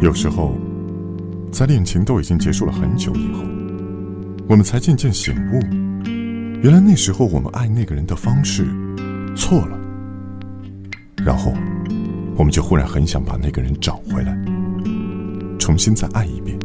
有时候在恋情都已经结束了很久以后我们才渐渐醒悟原来那时候我们爱那个人的方式错了。然后我们就忽然很想把那个人找回来重新再爱一遍。